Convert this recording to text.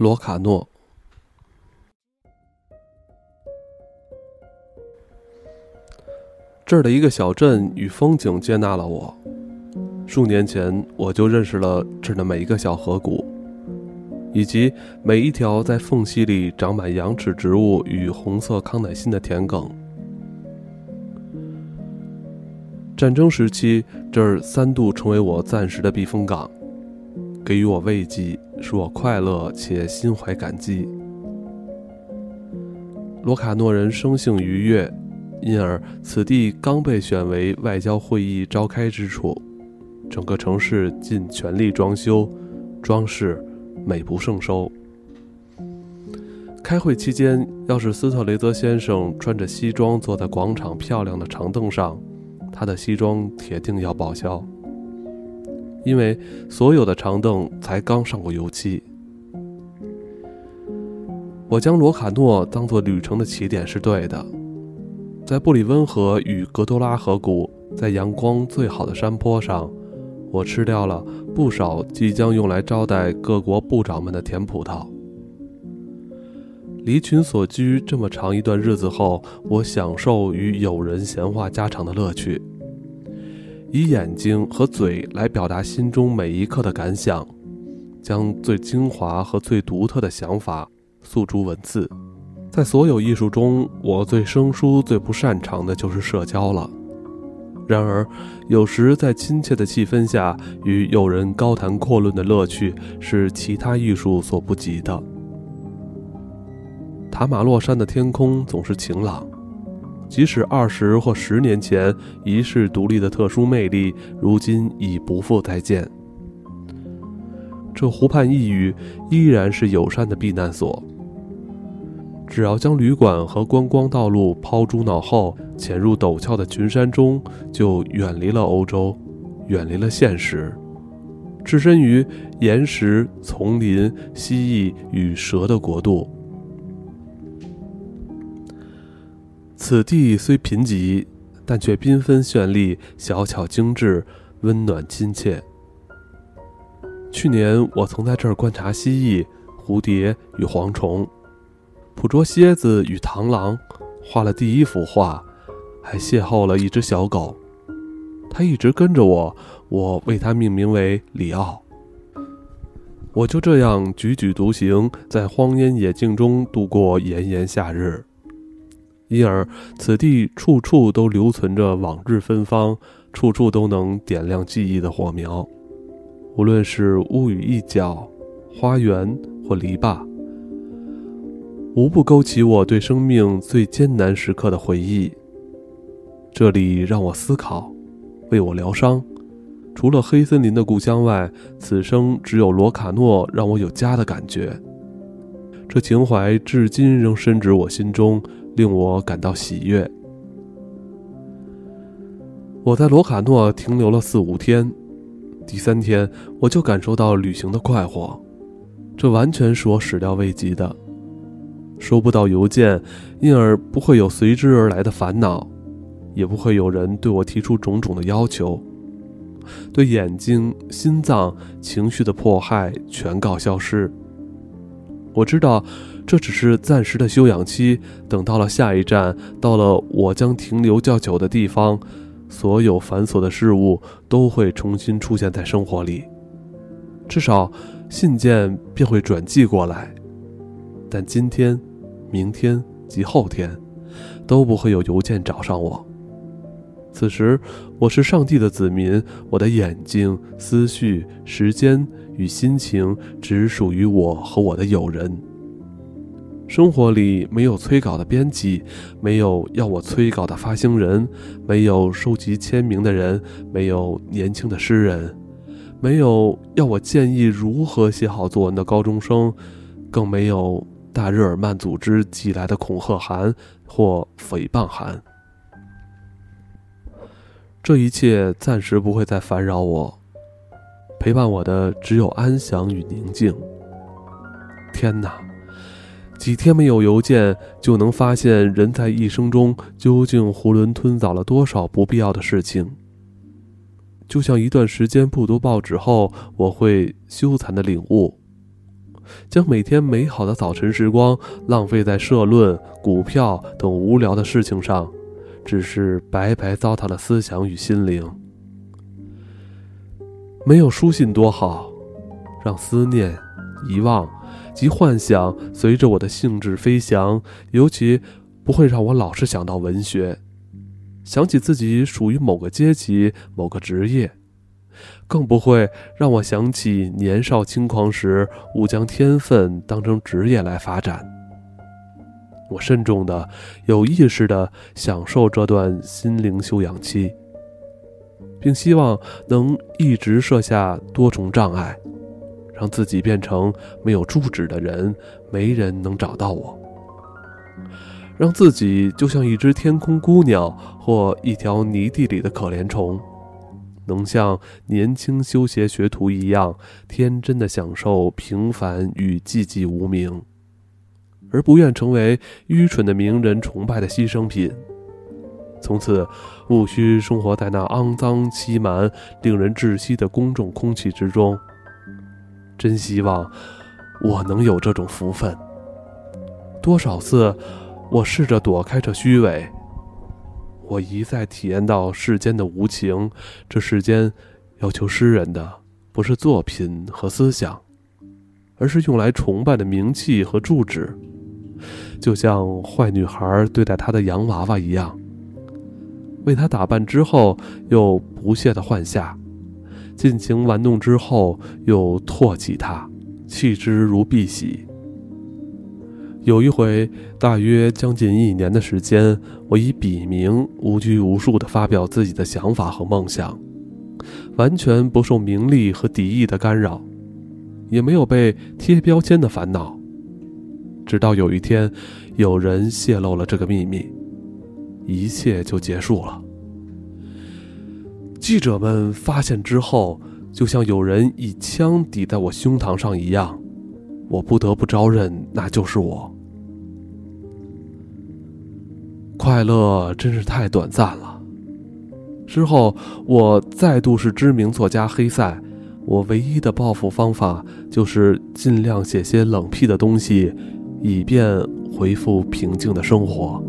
罗卡诺。这儿的一个小镇与风景接纳了我。数年前，我就认识了这儿的每一个小河谷，以及每一条在缝隙里长满羊齿植物与红色康乃馨的田埂。战争时期，这儿三度成为我暂时的避风港，给予我慰藉，使我快乐且心怀感激。罗卡诺人生性愉悦，因而此地刚被选为外交会议召开之处，整个城市尽全力装修、装饰，美不胜收。开会期间，要是斯特雷泽先生穿着西装坐在广场漂亮的长凳上，他的西装铁定要报销，因为所有的长凳才刚上过油漆。我将罗卡诺当做旅程的起点是对的，在布里温河与格多拉河谷，在阳光最好的山坡上，我吃掉了不少即将用来招待各国部长们的甜葡萄。离群所居这么长一段日子后，我享受与友人闲话家常的乐趣，以眼睛和嘴来表达心中每一刻的感想，将最精华和最独特的想法诉诸文字。在所有艺术中，我最生疏、最不擅长的就是社交了。然而，有时在亲切的气氛下与友人高谈阔论的乐趣，是其他艺术所不及的。塔马洛山的天空总是晴朗，即使二十或十年前遗世独立的特殊魅力，如今已不复再见。这湖畔一隅依然是友善的避难所。只要将旅馆和观光道路抛诸脑后，潜入陡峭的群山中，就远离了欧洲，远离了现实，置身于岩石、丛林、蜥蜴与蛇的国度。此地虽贫瘠，但却缤纷绚丽、小巧精致、温暖亲切。去年我曾在这儿观察蜥蜴、蝴蝶与蝗虫，捕捉蝎子与螳螂，画了第一幅画，还邂逅了一只小狗。它一直跟着我，我为它命名为里奥。我就这样踽踽独行，在荒烟野径中度过炎炎夏日。因而，此地处处都留存着往日芬芳，处处都能点亮记忆的火苗。无论是屋宇一角、花园或篱笆，无不勾起我对生命最艰难时刻的回忆。这里让我思考，为我疗伤。除了黑森林的故乡外，此生只有罗卡诺让我有家的感觉。这情怀至今仍深植我心中。令我感到喜悦。我在罗卡诺停留了四五天，第三天我就感受到旅行的快活，这完全是我始料未及的。收不到邮件，因而不会有随之而来的烦恼，也不会有人对我提出种种的要求，对眼睛、心脏、情绪的迫害全告消失。我知道。这只是暂时的休养期，等到了下一站，到了我将停留较久的地方，所有繁琐的事物都会重新出现在生活里，至少信件便会转寄过来。但今天、明天及后天，都不会有邮件找上我。此时，我是上帝的子民，我的眼睛、思绪、时间与心情只属于我和我的友人。生活里没有催稿的编辑，没有要我催稿的发行人，没有收集签名的人，没有年轻的诗人，没有要我建议如何写好作文的高中生，更没有大日耳曼组织寄来的恐吓函或诽谤函。这一切暂时不会再烦扰我，陪伴我的只有安详与宁静。天哪！几天没有邮件，就能发现人在一生中究竟囫囵吞枣了多少不必要的事情。就像一段时间不读报纸后，我会羞惭的领悟：将每天美好的早晨时光浪费在社论、股票等无聊的事情上，只是白白糟蹋了思想与心灵。没有书信多好，让思念、遗忘及幻想随着我的兴致飞翔，尤其不会让我老是想到文学，想起自己属于某个阶级、某个职业。更不会让我想起年少轻狂时误将天分当成职业来发展。我慎重的、有意识的享受这段心灵休养期，并希望能一直设下多重障碍，让自己变成没有住址的人，没人能找到我，让自己就像一只天空孤鸟或一条泥地里的可怜虫。能像年轻修鞋学徒一样天真的享受平凡与寂寂无名，而不愿成为愚蠢的名人崇拜的牺牲品。从此，无需生活在那肮脏、欺瞒、令人窒息的公众空气之中。真希望我能有这种福分。多少次，我试着躲开这虚伪。我一再体验到世间的无情，这世间要求诗人的不是作品和思想，而是用来崇拜的名气和住址，就像坏女孩对待她的洋娃娃一样，为她打扮之后又不屑的换下，尽情玩弄之后又唾弃她，弃之如敝屣。有一回，大约将近一年的时间，我以笔名无拘无束地发表自己的想法和梦想，完全不受名利和敌意的干扰，也没有被贴标签的烦恼。直到有一天，有人泄露了这个秘密，一切就结束了。记者们发现之后，就像有人一枪抵在我胸膛上一样。我不得不招认，那就是我。快乐真是太短暂了。之后，我再度是知名作家黑塞。我唯一的报复方法就是尽量写些冷僻的东西，以便回复平静的生活。